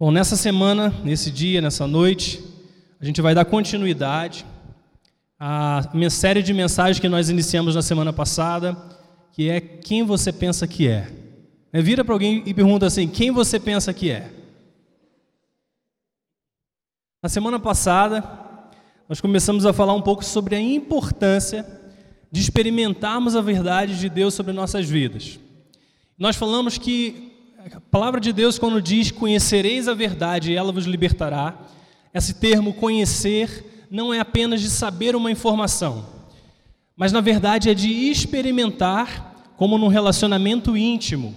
Bom, nessa semana, nesse dia, nessa noite, a gente vai dar continuidade à minha série de mensagens que nós iniciamos na semana passada, que é quem você pensa que é. é vira para alguém e pergunta assim: quem você pensa que é? Na semana passada, nós começamos a falar um pouco sobre a importância de experimentarmos a verdade de Deus sobre nossas vidas. Nós falamos que a palavra de Deus, quando diz conhecereis a verdade e ela vos libertará, esse termo conhecer não é apenas de saber uma informação, mas na verdade é de experimentar como num relacionamento íntimo,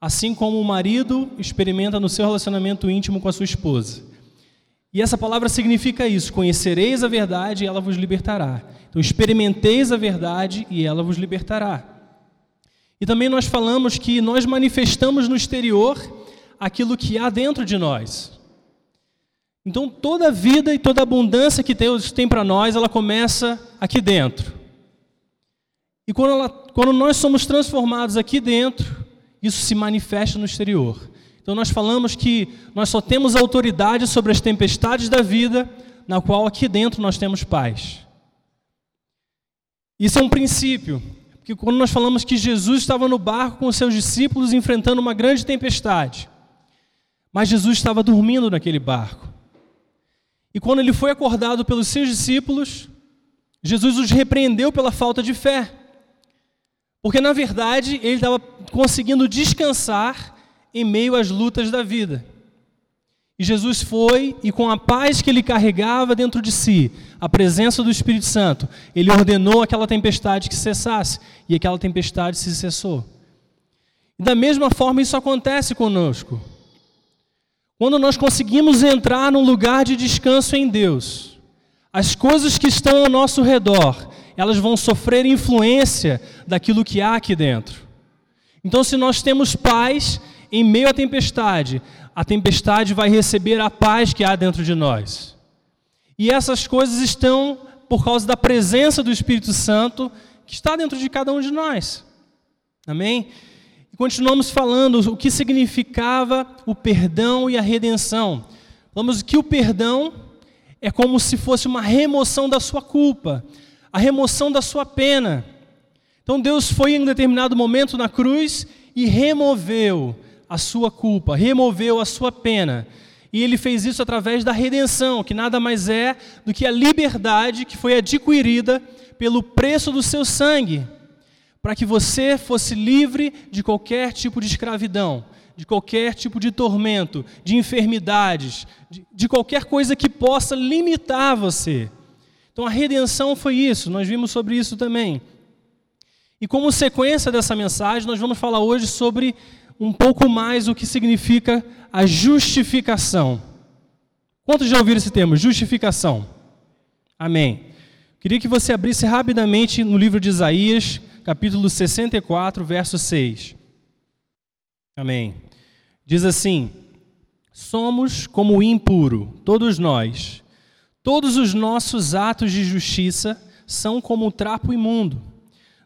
assim como o marido experimenta no seu relacionamento íntimo com a sua esposa. E essa palavra significa isso: conhecereis a verdade e ela vos libertará. Então, experimenteis a verdade e ela vos libertará. E também nós falamos que nós manifestamos no exterior aquilo que há dentro de nós. Então, toda a vida e toda a abundância que Deus tem para nós, ela começa aqui dentro. E quando, ela, quando nós somos transformados aqui dentro, isso se manifesta no exterior. Então, nós falamos que nós só temos autoridade sobre as tempestades da vida, na qual aqui dentro nós temos paz. Isso é um princípio, porque quando nós falamos que Jesus estava no barco com os seus discípulos enfrentando uma grande tempestade, mas Jesus estava dormindo naquele barco. E quando ele foi acordado pelos seus discípulos, Jesus os repreendeu pela falta de fé. Porque na verdade ele estava conseguindo descansar em meio às lutas da vida. E Jesus foi e, com a paz que ele carregava dentro de si, a presença do Espírito Santo, ele ordenou aquela tempestade que cessasse, e aquela tempestade se cessou. E da mesma forma, isso acontece conosco. Quando nós conseguimos entrar num lugar de descanso em Deus, as coisas que estão ao nosso redor, elas vão sofrer influência daquilo que há aqui dentro. Então, se nós temos paz em meio à tempestade, a tempestade vai receber a paz que há dentro de nós. E essas coisas estão por causa da presença do Espírito Santo que está dentro de cada um de nós. Amém? E continuamos falando o que significava o perdão e a redenção. Falamos que o perdão é como se fosse uma remoção da sua culpa, a remoção da sua pena. Então Deus foi em um determinado momento na cruz e removeu a sua culpa, removeu a sua pena. E ele fez isso através da redenção, que nada mais é do que a liberdade que foi adquirida pelo preço do seu sangue, para que você fosse livre de qualquer tipo de escravidão, de qualquer tipo de tormento, de enfermidades, de, de qualquer coisa que possa limitar você. Então a redenção foi isso, nós vimos sobre isso também. E como sequência dessa mensagem, nós vamos falar hoje sobre um pouco mais o que significa a justificação. Quantos já ouviram esse termo? Justificação. Amém. Queria que você abrisse rapidamente no livro de Isaías, capítulo 64, verso 6. Amém. Diz assim: Somos como o impuro, todos nós. Todos os nossos atos de justiça são como o trapo imundo.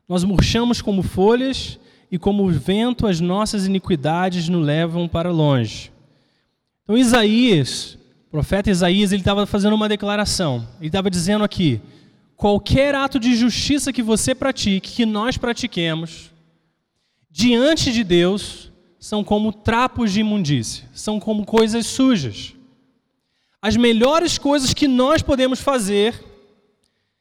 Nós murchamos como folhas e como o vento as nossas iniquidades nos levam para longe. Então Isaías, o profeta Isaías, ele estava fazendo uma declaração. Ele estava dizendo aqui: qualquer ato de justiça que você pratique, que nós pratiquemos, diante de Deus, são como trapos de imundícia, são como coisas sujas. As melhores coisas que nós podemos fazer,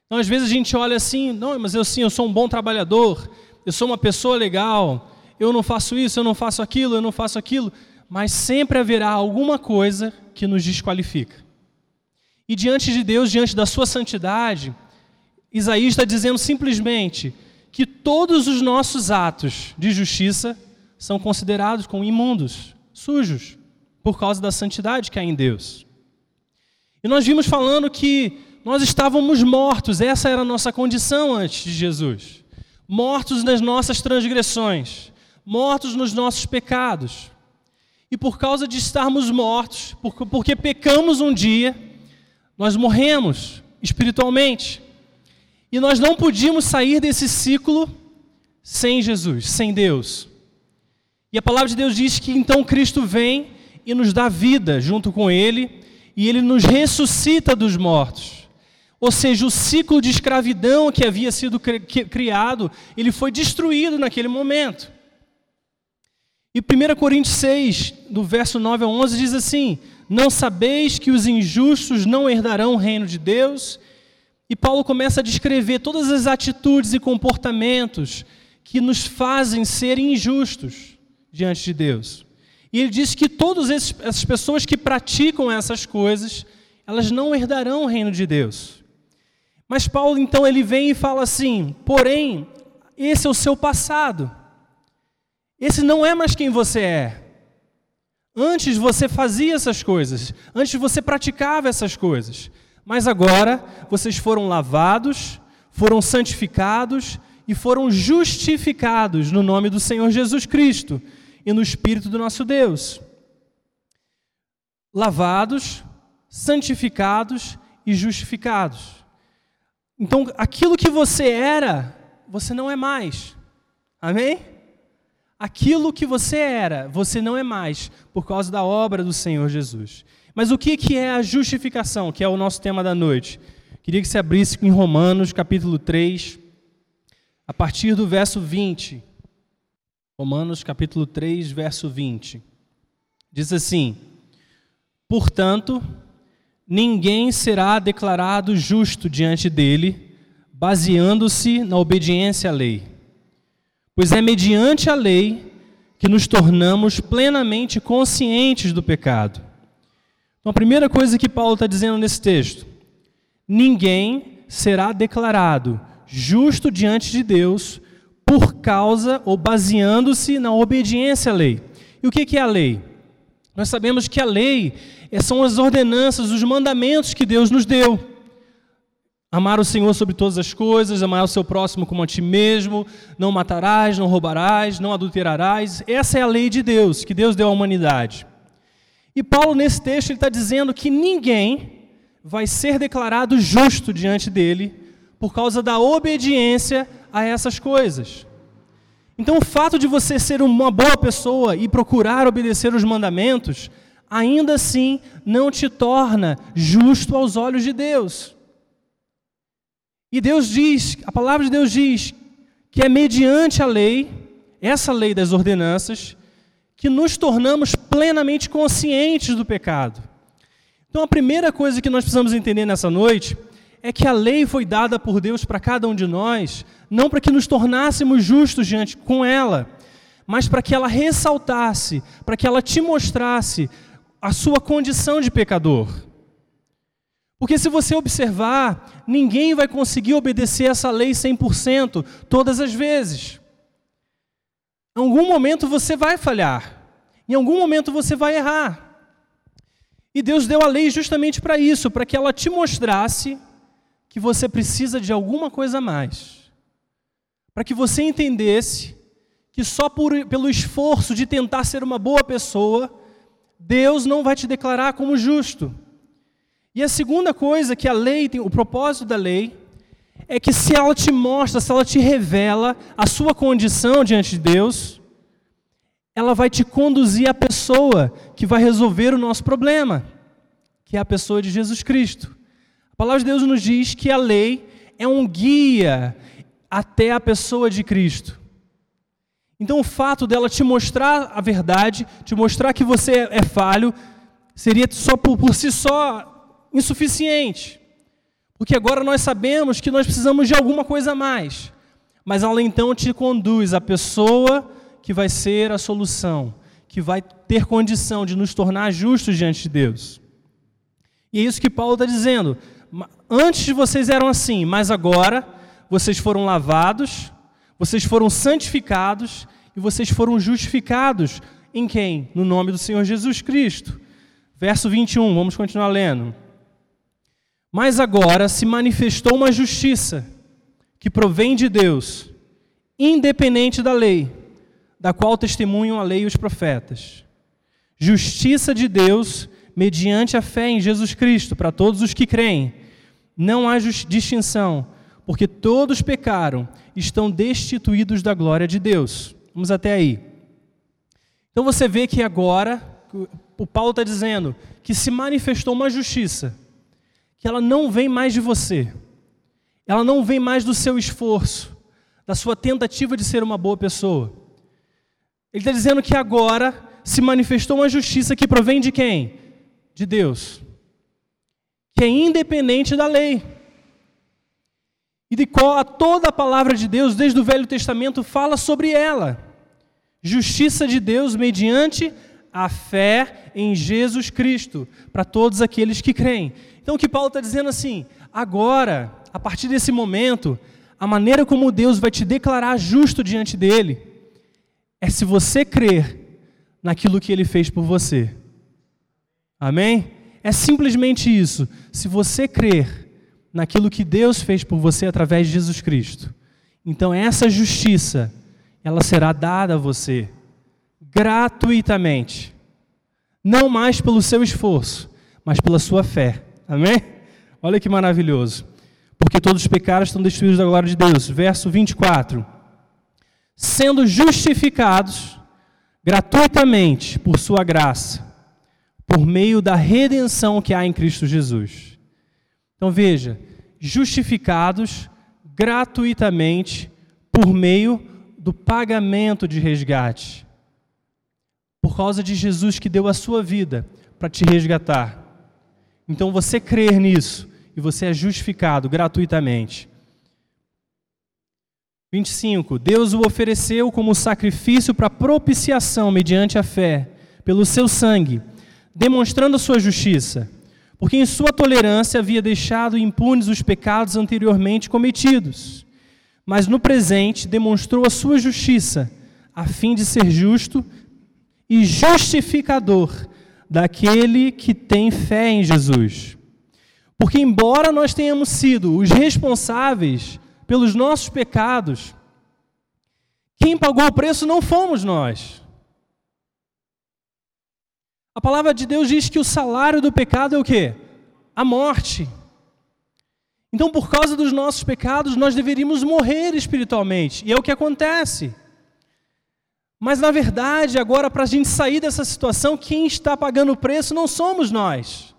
então às vezes a gente olha assim, não, mas eu sim, eu sou um bom trabalhador, eu sou uma pessoa legal, eu não faço isso, eu não faço aquilo, eu não faço aquilo, mas sempre haverá alguma coisa que nos desqualifica. E diante de Deus, diante da sua santidade, Isaías está dizendo simplesmente que todos os nossos atos de justiça são considerados como imundos, sujos, por causa da santidade que há em Deus. E nós vimos falando que nós estávamos mortos, essa era a nossa condição antes de Jesus mortos nas nossas transgressões, mortos nos nossos pecados. E por causa de estarmos mortos, porque pecamos um dia, nós morremos espiritualmente. E nós não podíamos sair desse ciclo sem Jesus, sem Deus. E a palavra de Deus diz que então Cristo vem e nos dá vida junto com Ele, e Ele nos ressuscita dos mortos. Ou seja, o ciclo de escravidão que havia sido criado, ele foi destruído naquele momento. E 1 Coríntios 6, do verso 9 a 11, diz assim: Não sabeis que os injustos não herdarão o reino de Deus? E Paulo começa a descrever todas as atitudes e comportamentos que nos fazem ser injustos diante de Deus. E ele diz que todas essas pessoas que praticam essas coisas, elas não herdarão o reino de Deus. Mas Paulo então ele vem e fala assim: porém, esse é o seu passado. Esse não é mais quem você é. Antes você fazia essas coisas, antes você praticava essas coisas. Mas agora vocês foram lavados, foram santificados e foram justificados no nome do Senhor Jesus Cristo e no Espírito do nosso Deus. Lavados, santificados e justificados. Então, aquilo que você era, você não é mais. Amém? Aquilo que você era, você não é mais, por causa da obra do Senhor Jesus. Mas o que é a justificação, que é o nosso tema da noite? Queria que você abrisse em Romanos, capítulo 3, a partir do verso 20. Romanos, capítulo 3, verso 20. Diz assim: Portanto, ninguém será declarado justo diante dele, baseando-se na obediência à lei. Pois é mediante a lei que nos tornamos plenamente conscientes do pecado. Então, a primeira coisa que Paulo está dizendo nesse texto: ninguém será declarado justo diante de Deus por causa ou baseando-se na obediência à lei. E o que é a lei? Nós sabemos que a lei são as ordenanças, os mandamentos que Deus nos deu. Amar o Senhor sobre todas as coisas, amar o seu próximo como a ti mesmo, não matarás, não roubarás, não adulterarás. Essa é a lei de Deus, que Deus deu à humanidade. E Paulo, nesse texto, ele está dizendo que ninguém vai ser declarado justo diante dele por causa da obediência a essas coisas. Então, o fato de você ser uma boa pessoa e procurar obedecer os mandamentos, ainda assim não te torna justo aos olhos de Deus. E Deus diz, a palavra de Deus diz, que é mediante a lei, essa lei das ordenanças, que nos tornamos plenamente conscientes do pecado. Então, a primeira coisa que nós precisamos entender nessa noite é que a lei foi dada por Deus para cada um de nós, não para que nos tornássemos justos diante com ela, mas para que ela ressaltasse, para que ela te mostrasse a sua condição de pecador. Porque se você observar, ninguém vai conseguir obedecer essa lei 100% todas as vezes. Em algum momento você vai falhar. Em algum momento você vai errar. E Deus deu a lei justamente para isso, para que ela te mostrasse que você precisa de alguma coisa a mais. Para que você entendesse que só por, pelo esforço de tentar ser uma boa pessoa, Deus não vai te declarar como justo. E a segunda coisa que a lei tem, o propósito da lei, é que se ela te mostra, se ela te revela a sua condição diante de Deus, ela vai te conduzir à pessoa que vai resolver o nosso problema, que é a pessoa de Jesus Cristo. A palavra de Deus nos diz que a lei é um guia até a pessoa de Cristo. Então, o fato dela te mostrar a verdade, te mostrar que você é falho, seria só por, por si só insuficiente. Porque agora nós sabemos que nós precisamos de alguma coisa a mais. Mas ela então te conduz à pessoa que vai ser a solução, que vai ter condição de nos tornar justos diante de Deus. E é isso que Paulo está dizendo. Antes vocês eram assim, mas agora vocês foram lavados, vocês foram santificados e vocês foram justificados em quem? No nome do Senhor Jesus Cristo. Verso 21, vamos continuar lendo. Mas agora se manifestou uma justiça que provém de Deus, independente da lei, da qual testemunham a lei e os profetas. Justiça de Deus mediante a fé em Jesus Cristo para todos os que creem. Não há distinção, porque todos pecaram, estão destituídos da glória de Deus. Vamos até aí. Então você vê que agora o Paulo está dizendo que se manifestou uma justiça, que ela não vem mais de você, ela não vem mais do seu esforço, da sua tentativa de ser uma boa pessoa. Ele está dizendo que agora se manifestou uma justiça que provém de quem? De Deus, que é independente da lei. E de qual a toda a palavra de Deus, desde o Velho Testamento, fala sobre ela. Justiça de Deus mediante a fé em Jesus Cristo, para todos aqueles que creem. Então o que Paulo está dizendo assim, agora, a partir desse momento, a maneira como Deus vai te declarar justo diante dele é se você crer naquilo que ele fez por você. Amém? É simplesmente isso. Se você crer naquilo que Deus fez por você através de Jesus Cristo, então essa justiça, ela será dada a você gratuitamente. Não mais pelo seu esforço, mas pela sua fé. Amém? Olha que maravilhoso. Porque todos os pecados estão destruídos da glória de Deus. Verso 24. Sendo justificados gratuitamente por sua graça, por meio da redenção que há em Cristo Jesus. Então veja, justificados gratuitamente por meio do pagamento de resgate por causa de Jesus que deu a sua vida para te resgatar. Então você crer nisso e você é justificado gratuitamente. 25. Deus o ofereceu como sacrifício para propiciação mediante a fé, pelo seu sangue, demonstrando a sua justiça, porque em sua tolerância havia deixado impunes os pecados anteriormente cometidos. Mas no presente demonstrou a sua justiça, a fim de ser justo e justificador daquele que tem fé em Jesus. Porque, embora nós tenhamos sido os responsáveis pelos nossos pecados, quem pagou o preço não fomos nós. A palavra de Deus diz que o salário do pecado é o quê? A morte. Então, por causa dos nossos pecados, nós deveríamos morrer espiritualmente. E é o que acontece. Mas na verdade, agora para a gente sair dessa situação, quem está pagando o preço não somos nós.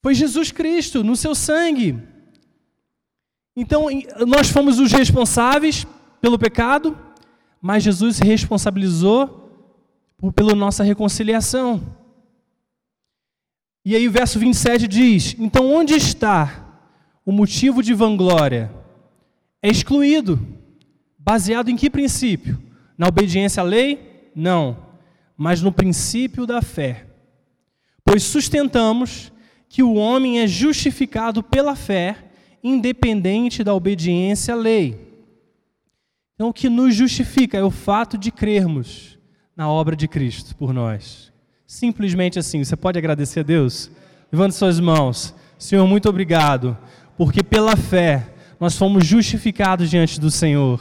Foi Jesus Cristo, no seu sangue. Então, nós fomos os responsáveis pelo pecado, mas Jesus se responsabilizou pela nossa reconciliação. E aí o verso 27 diz: Então onde está o motivo de vanglória? É excluído. Baseado em que princípio? Na obediência à lei? Não, mas no princípio da fé. Pois sustentamos que o homem é justificado pela fé, independente da obediência à lei. Então, o que nos justifica é o fato de crermos na obra de Cristo por nós. Simplesmente assim. Você pode agradecer a Deus? Levante suas mãos. Senhor, muito obrigado, porque pela fé nós fomos justificados diante do Senhor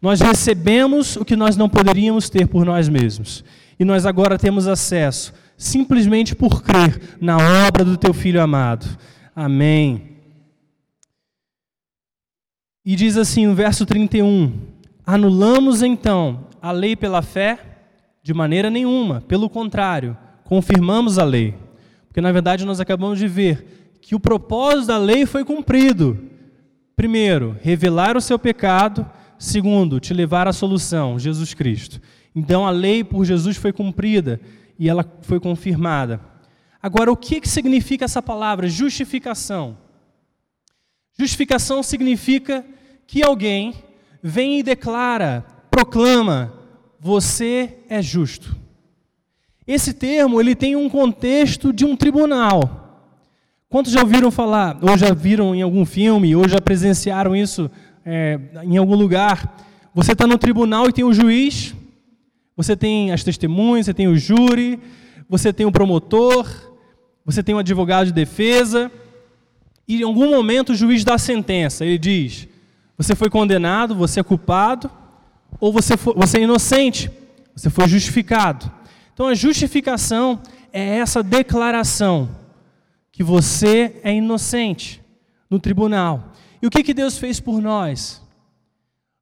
nós recebemos o que nós não poderíamos ter por nós mesmos. E nós agora temos acesso, simplesmente por crer na obra do teu filho amado. Amém. E diz assim o verso 31: Anulamos então a lei pela fé? De maneira nenhuma, pelo contrário, confirmamos a lei. Porque na verdade nós acabamos de ver que o propósito da lei foi cumprido. Primeiro, revelar o seu pecado Segundo, te levar à solução, Jesus Cristo. Então a lei por Jesus foi cumprida e ela foi confirmada. Agora, o que, que significa essa palavra justificação? Justificação significa que alguém vem e declara, proclama, você é justo. Esse termo ele tem um contexto de um tribunal. Quantos já ouviram falar, ou já viram em algum filme, ou já presenciaram isso é, em algum lugar, você está no tribunal e tem o juiz, você tem as testemunhas, você tem o júri, você tem o promotor, você tem o advogado de defesa, e em algum momento o juiz dá a sentença. Ele diz: você foi condenado, você é culpado, ou você, foi, você é inocente, você foi justificado. Então a justificação é essa declaração que você é inocente no tribunal. E o que, que Deus fez por nós?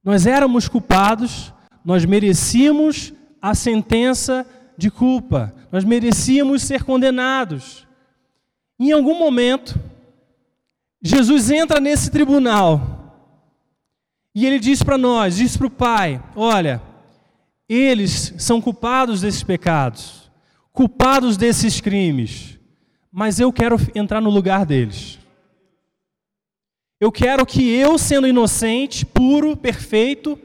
Nós éramos culpados, nós merecíamos a sentença de culpa, nós merecíamos ser condenados. Em algum momento, Jesus entra nesse tribunal e ele diz para nós, diz para o Pai: Olha, eles são culpados desses pecados, culpados desses crimes, mas eu quero entrar no lugar deles. Eu quero que eu, sendo inocente, puro, perfeito,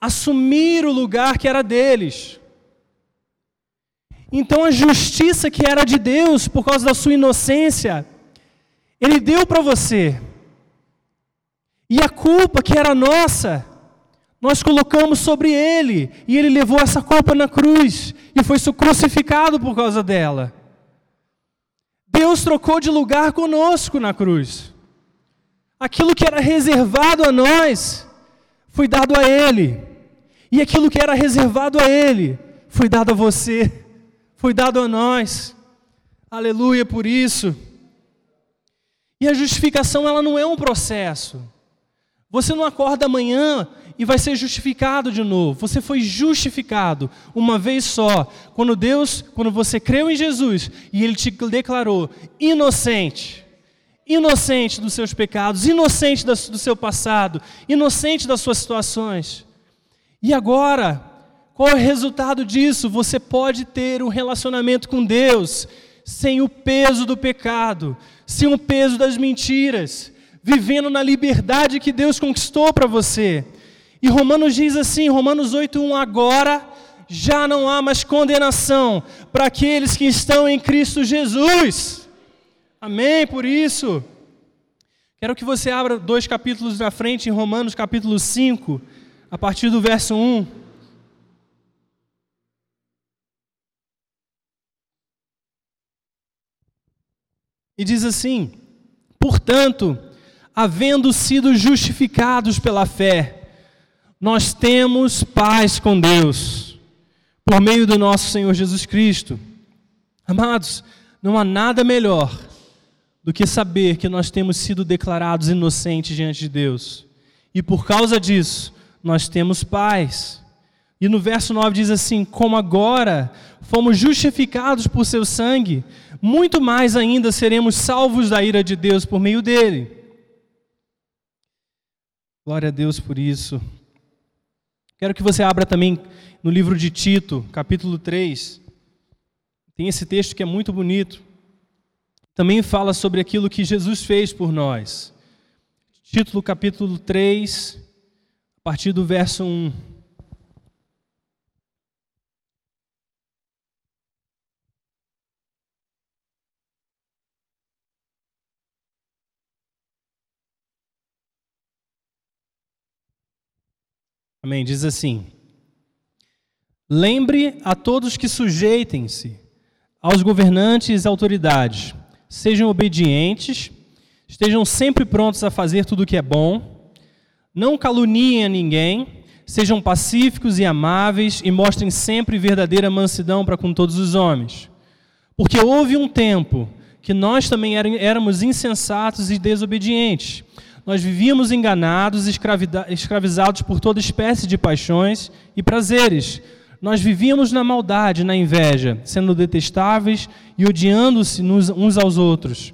assumir o lugar que era deles. Então a justiça que era de Deus por causa da sua inocência, Ele deu para você. E a culpa que era nossa, nós colocamos sobre Ele. E Ele levou essa culpa na cruz e foi crucificado por causa dela. Deus trocou de lugar conosco na cruz. Aquilo que era reservado a nós foi dado a Ele. E aquilo que era reservado a Ele foi dado a você foi dado a nós. Aleluia por isso. E a justificação ela não é um processo. Você não acorda amanhã e vai ser justificado de novo. Você foi justificado uma vez só, quando Deus, quando você creu em Jesus e ele te declarou inocente. Inocente dos seus pecados, inocente do seu passado, inocente das suas situações. E agora, qual é o resultado disso? Você pode ter um relacionamento com Deus sem o peso do pecado, sem o peso das mentiras, vivendo na liberdade que Deus conquistou para você. E Romanos diz assim, Romanos 8:1, agora já não há mais condenação para aqueles que estão em Cristo Jesus. Amém por isso. Quero que você abra dois capítulos na frente, em Romanos capítulo 5, a partir do verso 1. E diz assim: Portanto, havendo sido justificados pela fé, nós temos paz com Deus, por meio do nosso Senhor Jesus Cristo. Amados, não há nada melhor do que saber que nós temos sido declarados inocentes diante de Deus. E por causa disso, nós temos paz. E no verso 9 diz assim: Como agora fomos justificados por seu sangue, muito mais ainda seremos salvos da ira de Deus por meio dele. Glória a Deus por isso. Quero que você abra também no livro de Tito, capítulo 3. Tem esse texto que é muito bonito. Também fala sobre aquilo que Jesus fez por nós. Título capítulo 3, a partir do verso 1. Amém. Diz assim: Lembre a todos que sujeitem-se aos governantes e autoridades, sejam obedientes, estejam sempre prontos a fazer tudo o que é bom, não caluniem a ninguém, sejam pacíficos e amáveis e mostrem sempre verdadeira mansidão para com todos os homens. Porque houve um tempo que nós também éramos insensatos e desobedientes nós vivíamos enganados, escravizados por toda espécie de paixões e prazeres. Nós vivíamos na maldade, na inveja, sendo detestáveis e odiando-se uns aos outros.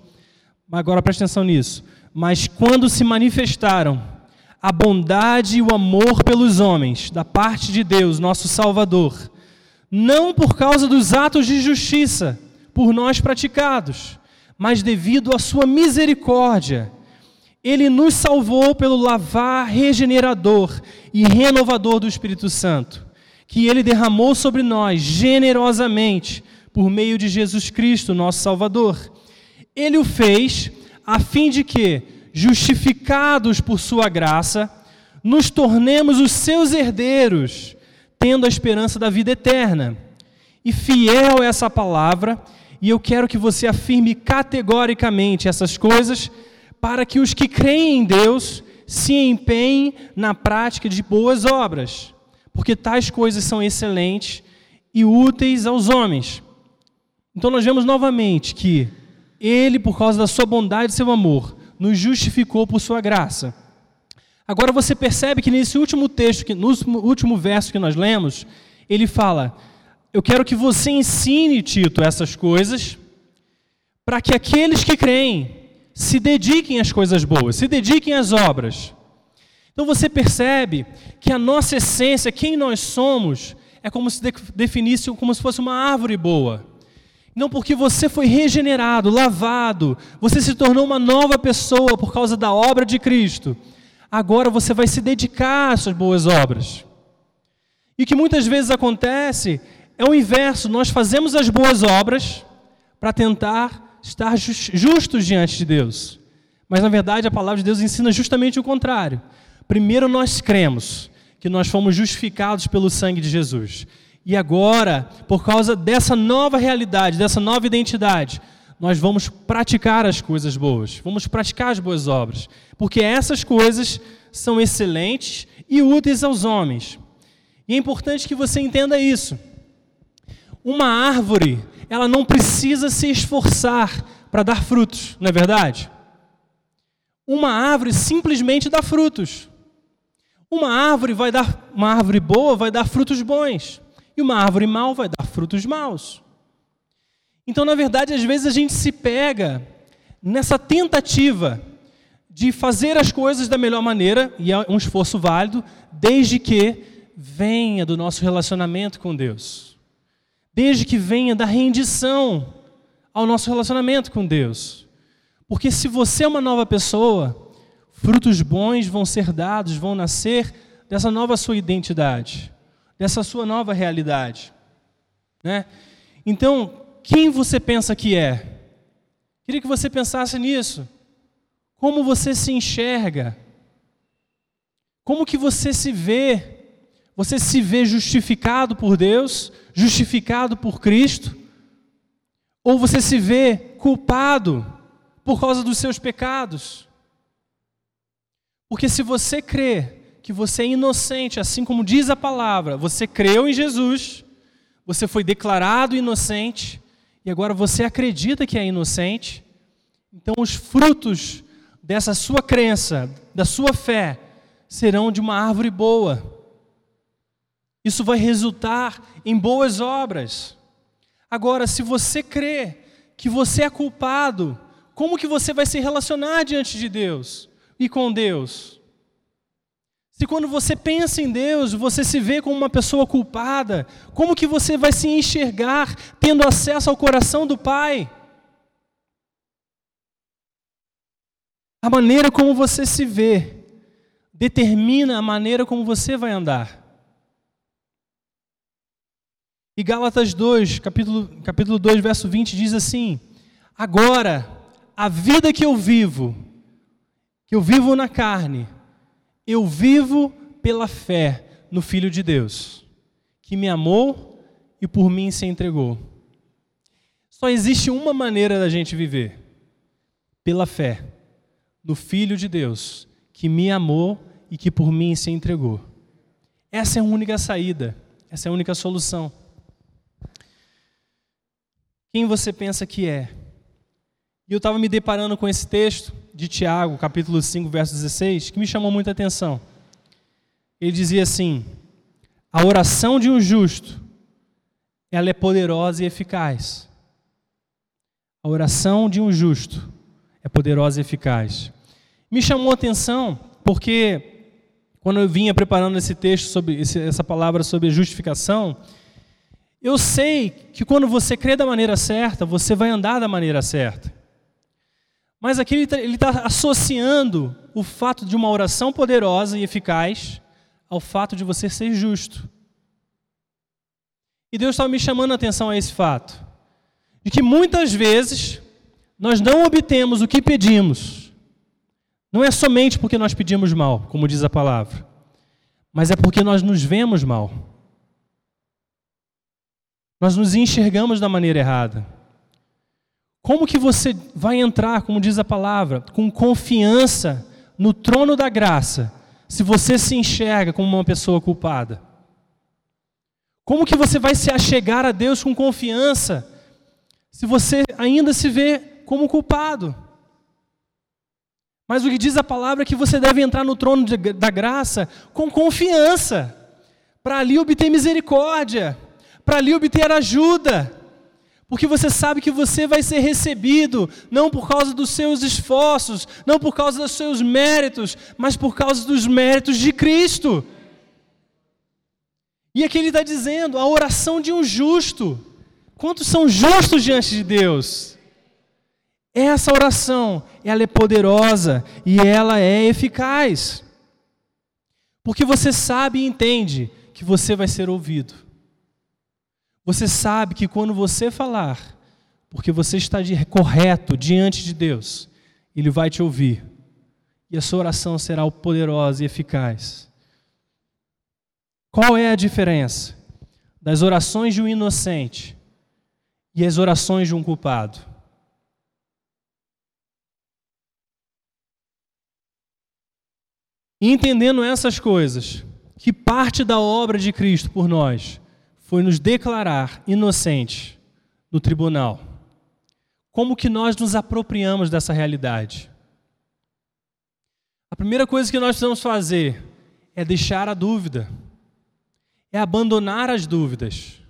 Agora preste atenção nisso. Mas quando se manifestaram a bondade e o amor pelos homens, da parte de Deus, nosso Salvador, não por causa dos atos de justiça por nós praticados, mas devido à sua misericórdia, ele nos salvou pelo lavar regenerador e renovador do Espírito Santo, que ele derramou sobre nós generosamente por meio de Jesus Cristo, nosso Salvador. Ele o fez a fim de que, justificados por sua graça, nos tornemos os seus herdeiros, tendo a esperança da vida eterna. E fiel é essa palavra, e eu quero que você afirme categoricamente essas coisas para que os que creem em Deus se empenhem na prática de boas obras, porque tais coisas são excelentes e úteis aos homens. Então nós vemos novamente que ele, por causa da sua bondade e seu amor, nos justificou por sua graça. Agora você percebe que nesse último texto, no último verso que nós lemos, ele fala: eu quero que você ensine, Tito, essas coisas, para que aqueles que creem se dediquem às coisas boas, se dediquem às obras. Então você percebe que a nossa essência, quem nós somos, é como se definisse como se fosse uma árvore boa. Não porque você foi regenerado, lavado, você se tornou uma nova pessoa por causa da obra de Cristo. Agora você vai se dedicar às suas boas obras. E o que muitas vezes acontece é o inverso: nós fazemos as boas obras para tentar estar justos diante de Deus. Mas na verdade a palavra de Deus ensina justamente o contrário. Primeiro nós cremos que nós fomos justificados pelo sangue de Jesus. E agora, por causa dessa nova realidade, dessa nova identidade, nós vamos praticar as coisas boas, vamos praticar as boas obras, porque essas coisas são excelentes e úteis aos homens. E é importante que você entenda isso. Uma árvore, ela não precisa se esforçar para dar frutos, não é verdade? Uma árvore simplesmente dá frutos. Uma árvore vai dar, uma árvore boa vai dar frutos bons, e uma árvore mal vai dar frutos maus. Então, na verdade, às vezes a gente se pega nessa tentativa de fazer as coisas da melhor maneira, e é um esforço válido, desde que venha do nosso relacionamento com Deus. Desde que venha da rendição ao nosso relacionamento com Deus. Porque se você é uma nova pessoa, Frutos bons vão ser dados, vão nascer dessa nova sua identidade, dessa sua nova realidade. Né? Então, quem você pensa que é? Queria que você pensasse nisso. Como você se enxerga? Como que você se vê? Você se vê justificado por Deus, justificado por Cristo? Ou você se vê culpado por causa dos seus pecados? Porque se você crê que você é inocente, assim como diz a palavra, você creu em Jesus, você foi declarado inocente e agora você acredita que é inocente, então os frutos dessa sua crença, da sua fé, serão de uma árvore boa. Isso vai resultar em boas obras. Agora, se você crê que você é culpado, como que você vai se relacionar diante de Deus? e com Deus? Se quando você pensa em Deus, você se vê como uma pessoa culpada, como que você vai se enxergar tendo acesso ao coração do Pai? A maneira como você se vê determina a maneira como você vai andar. E Gálatas 2, capítulo, capítulo 2, verso 20 diz assim: Agora, a vida que eu vivo, que eu vivo na carne, eu vivo pela fé no Filho de Deus, que me amou e por mim se entregou. Só existe uma maneira da gente viver: pela fé no Filho de Deus, que me amou e que por mim se entregou. Essa é a única saída, essa é a única solução. Quem você pensa que é? E eu estava me deparando com esse texto de Tiago, capítulo 5, verso 16, que me chamou muita atenção. Ele dizia assim: A oração de um justo, ela é poderosa e eficaz. A oração de um justo é poderosa e eficaz. Me chamou a atenção porque quando eu vinha preparando esse texto sobre essa palavra sobre justificação, eu sei que quando você crê da maneira certa, você vai andar da maneira certa. Mas aqui ele está tá associando o fato de uma oração poderosa e eficaz ao fato de você ser justo. E Deus estava me chamando a atenção a esse fato. De que muitas vezes nós não obtemos o que pedimos. Não é somente porque nós pedimos mal, como diz a palavra, mas é porque nós nos vemos mal. Nós nos enxergamos da maneira errada. Como que você vai entrar, como diz a palavra, com confiança no trono da graça, se você se enxerga como uma pessoa culpada? Como que você vai se achegar a Deus com confiança, se você ainda se vê como culpado? Mas o que diz a palavra é que você deve entrar no trono de, da graça com confiança, para ali obter misericórdia, para ali obter ajuda. Porque você sabe que você vai ser recebido, não por causa dos seus esforços, não por causa dos seus méritos, mas por causa dos méritos de Cristo. E aqui ele está dizendo: a oração de um justo. Quantos são justos diante de Deus? Essa oração, ela é poderosa e ela é eficaz. Porque você sabe e entende que você vai ser ouvido. Você sabe que quando você falar, porque você está de, correto diante de Deus, Ele vai te ouvir. E a sua oração será poderosa e eficaz. Qual é a diferença das orações de um inocente e as orações de um culpado? Entendendo essas coisas, que parte da obra de Cristo por nós foi nos declarar inocentes no tribunal. Como que nós nos apropriamos dessa realidade? A primeira coisa que nós precisamos fazer é deixar a dúvida, é abandonar as dúvidas.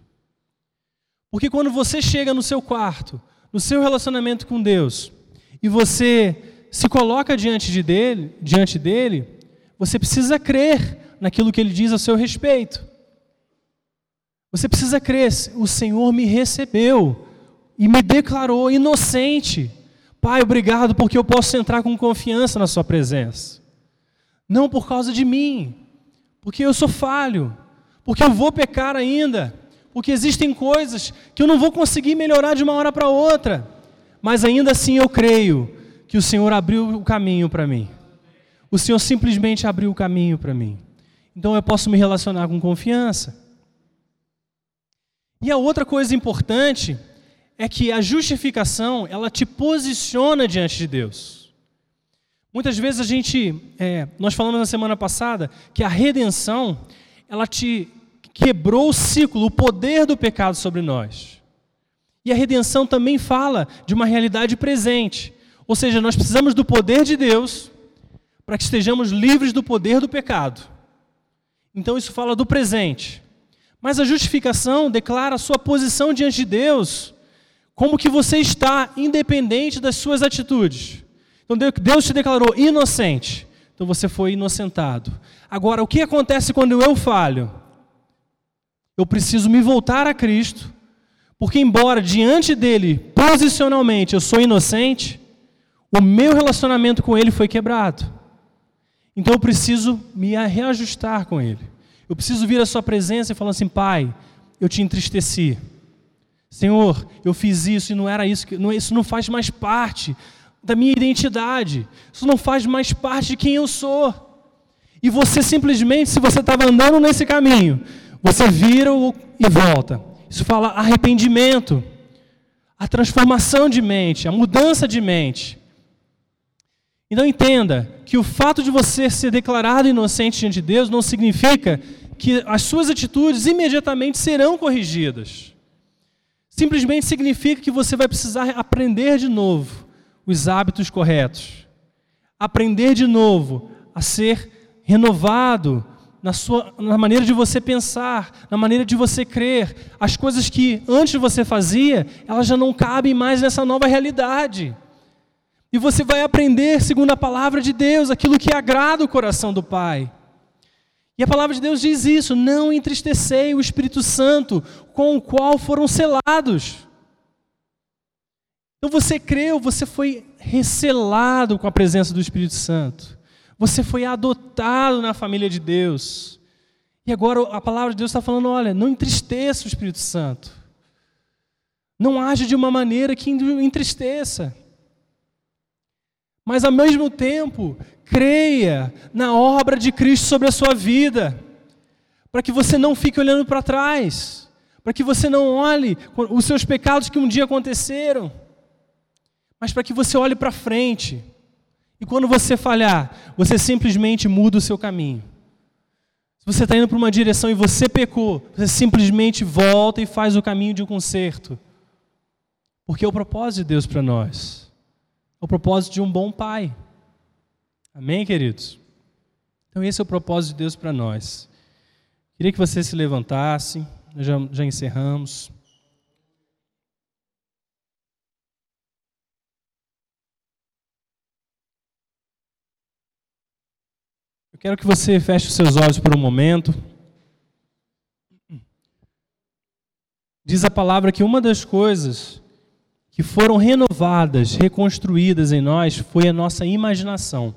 Porque quando você chega no seu quarto, no seu relacionamento com Deus, e você se coloca diante de dele, diante dele, você precisa crer naquilo que ele diz a seu respeito. Você precisa crer, o Senhor me recebeu e me declarou inocente. Pai, obrigado porque eu posso entrar com confiança na Sua presença. Não por causa de mim, porque eu sou falho, porque eu vou pecar ainda, porque existem coisas que eu não vou conseguir melhorar de uma hora para outra, mas ainda assim eu creio que o Senhor abriu o caminho para mim. O Senhor simplesmente abriu o caminho para mim. Então eu posso me relacionar com confiança. E a outra coisa importante é que a justificação ela te posiciona diante de Deus. Muitas vezes a gente, é, nós falamos na semana passada que a redenção ela te quebrou o ciclo, o poder do pecado sobre nós. E a redenção também fala de uma realidade presente. Ou seja, nós precisamos do poder de Deus para que estejamos livres do poder do pecado. Então isso fala do presente. Mas a justificação declara a sua posição diante de Deus, como que você está independente das suas atitudes. Então Deus te declarou inocente. Então você foi inocentado. Agora, o que acontece quando eu falho? Eu preciso me voltar a Cristo, porque embora diante dele, posicionalmente, eu sou inocente, o meu relacionamento com ele foi quebrado. Então eu preciso me reajustar com Ele. Eu preciso vir à Sua presença e falar assim: Pai, eu te entristeci. Senhor, eu fiz isso e não era isso, não, isso não faz mais parte da minha identidade, isso não faz mais parte de quem eu sou. E você simplesmente, se você estava andando nesse caminho, você vira e volta. Isso fala arrependimento, a transformação de mente, a mudança de mente. Então entenda que o fato de você ser declarado inocente diante de Deus não significa que as suas atitudes imediatamente serão corrigidas. Simplesmente significa que você vai precisar aprender de novo os hábitos corretos. Aprender de novo a ser renovado na, sua, na maneira de você pensar, na maneira de você crer. As coisas que antes você fazia, elas já não cabem mais nessa nova realidade. E você vai aprender, segundo a palavra de Deus, aquilo que agrada o coração do Pai. E a palavra de Deus diz isso: não entristecei o Espírito Santo, com o qual foram selados. Então você creu, você foi recelado com a presença do Espírito Santo. Você foi adotado na família de Deus. E agora a palavra de Deus está falando: olha, não entristeça o Espírito Santo. Não age de uma maneira que entristeça mas ao mesmo tempo, creia na obra de Cristo sobre a sua vida, para que você não fique olhando para trás, para que você não olhe os seus pecados que um dia aconteceram, mas para que você olhe para frente. E quando você falhar, você simplesmente muda o seu caminho. Se você está indo para uma direção e você pecou, você simplesmente volta e faz o caminho de um conserto. Porque é o propósito de Deus para nós o propósito de um bom pai. Amém, queridos? Então, esse é o propósito de Deus para nós. Queria que você se levantasse, já, já encerramos. Eu quero que você feche os seus olhos por um momento. Diz a palavra que uma das coisas que foram renovadas, reconstruídas em nós, foi a nossa imaginação.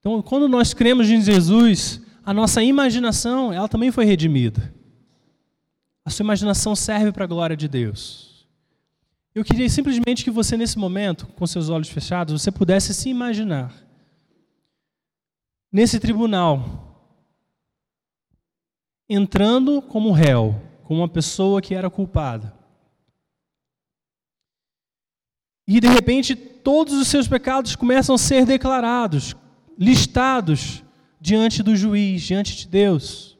Então, quando nós cremos em Jesus, a nossa imaginação, ela também foi redimida. A sua imaginação serve para a glória de Deus. Eu queria simplesmente que você, nesse momento, com seus olhos fechados, você pudesse se imaginar nesse tribunal, entrando como réu, como uma pessoa que era culpada. E de repente todos os seus pecados começam a ser declarados, listados diante do juiz, diante de Deus.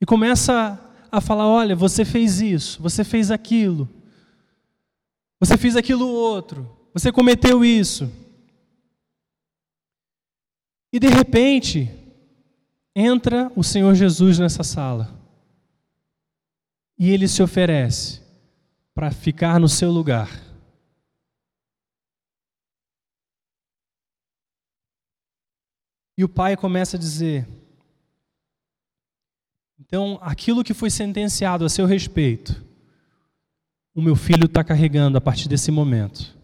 E começa a falar: olha, você fez isso, você fez aquilo, você fez aquilo outro, você cometeu isso. E de repente, entra o Senhor Jesus nessa sala. E ele se oferece para ficar no seu lugar. E o pai começa a dizer: então, aquilo que foi sentenciado a seu respeito, o meu filho está carregando a partir desse momento.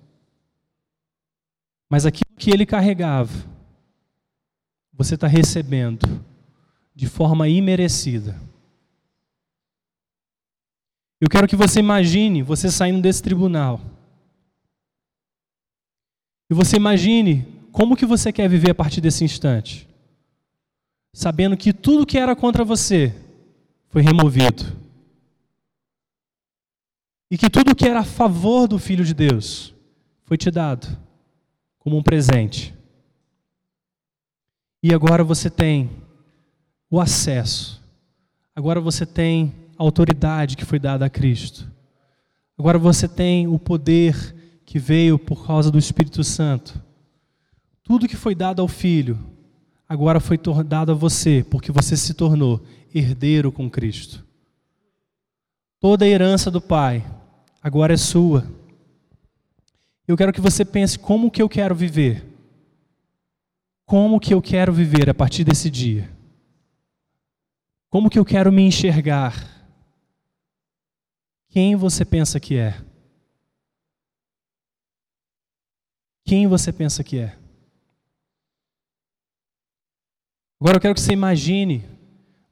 Mas aquilo que ele carregava, você está recebendo de forma imerecida. Eu quero que você imagine você saindo desse tribunal. E você imagine como que você quer viver a partir desse instante. Sabendo que tudo que era contra você foi removido. E que tudo que era a favor do Filho de Deus foi te dado como um presente. E agora você tem o acesso. Agora você tem a autoridade que foi dada a Cristo. Agora você tem o poder que veio por causa do Espírito Santo. Tudo que foi dado ao Filho, agora foi dado a você, porque você se tornou herdeiro com Cristo. Toda a herança do Pai agora é sua. Eu quero que você pense como que eu quero viver como que eu quero viver a partir desse dia? Como que eu quero me enxergar? Quem você pensa que é? Quem você pensa que é? Agora eu quero que você imagine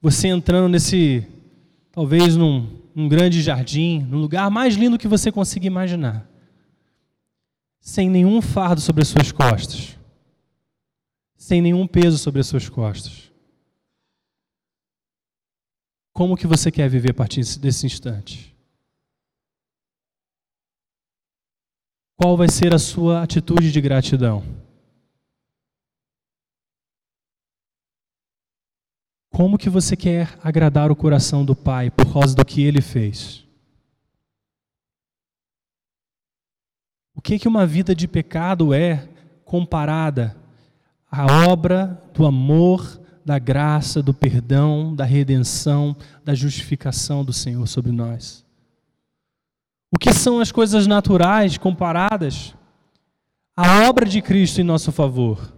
você entrando nesse, talvez num, num grande jardim, num lugar mais lindo que você consiga imaginar, sem nenhum fardo sobre as suas costas sem nenhum peso sobre as suas costas. Como que você quer viver a partir desse instante? Qual vai ser a sua atitude de gratidão? Como que você quer agradar o coração do Pai por causa do que ele fez? O que que uma vida de pecado é comparada a obra do amor, da graça, do perdão, da redenção, da justificação do Senhor sobre nós. O que são as coisas naturais comparadas à obra de Cristo em nosso favor?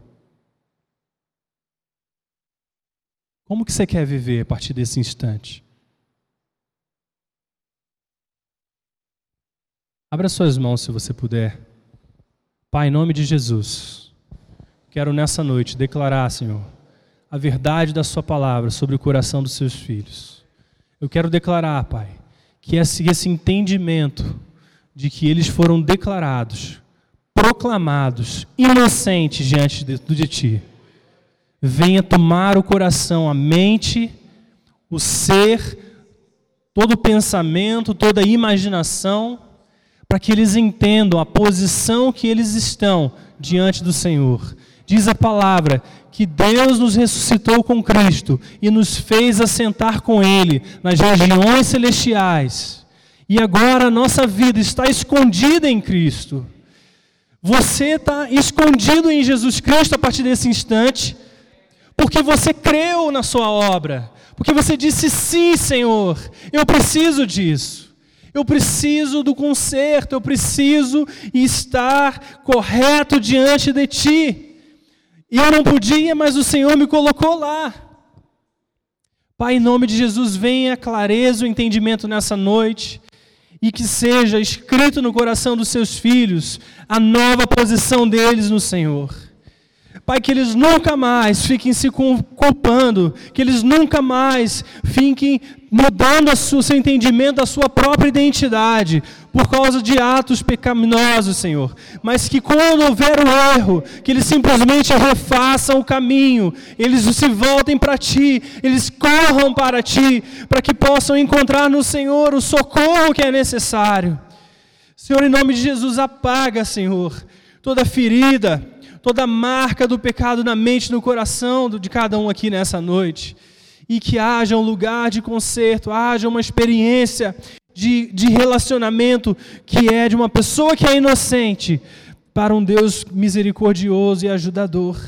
Como que você quer viver a partir desse instante? Abra suas mãos se você puder. Pai, em nome de Jesus. Quero nessa noite declarar, Senhor, a verdade da Sua palavra sobre o coração dos seus filhos. Eu quero declarar, Pai, que esse, esse entendimento de que eles foram declarados, proclamados, inocentes diante de, de Ti, venha tomar o coração, a mente, o ser, todo o pensamento, toda a imaginação, para que eles entendam a posição que eles estão diante do Senhor Diz a palavra que Deus nos ressuscitou com Cristo e nos fez assentar com Ele nas regiões celestiais. E agora a nossa vida está escondida em Cristo. Você está escondido em Jesus Cristo a partir desse instante, porque você creu na Sua obra, Porque você disse sim, Senhor, eu preciso disso. Eu preciso do conserto, eu preciso estar correto diante de Ti. E eu não podia, mas o Senhor me colocou lá. Pai, em nome de Jesus, venha clareza o entendimento nessa noite e que seja escrito no coração dos seus filhos a nova posição deles no Senhor. Pai, que eles nunca mais fiquem se culpando, que eles nunca mais fiquem mudando o seu entendimento da sua própria identidade por causa de atos pecaminosos, Senhor. Mas que quando houver o erro, que eles simplesmente refaçam o caminho, eles se voltem para Ti, eles corram para Ti, para que possam encontrar no Senhor o socorro que é necessário. Senhor, em nome de Jesus, apaga, Senhor, toda ferida, toda marca do pecado na mente, no coração de cada um aqui nessa noite. E que haja um lugar de conserto, haja uma experiência de, de relacionamento que é de uma pessoa que é inocente para um Deus misericordioso e ajudador.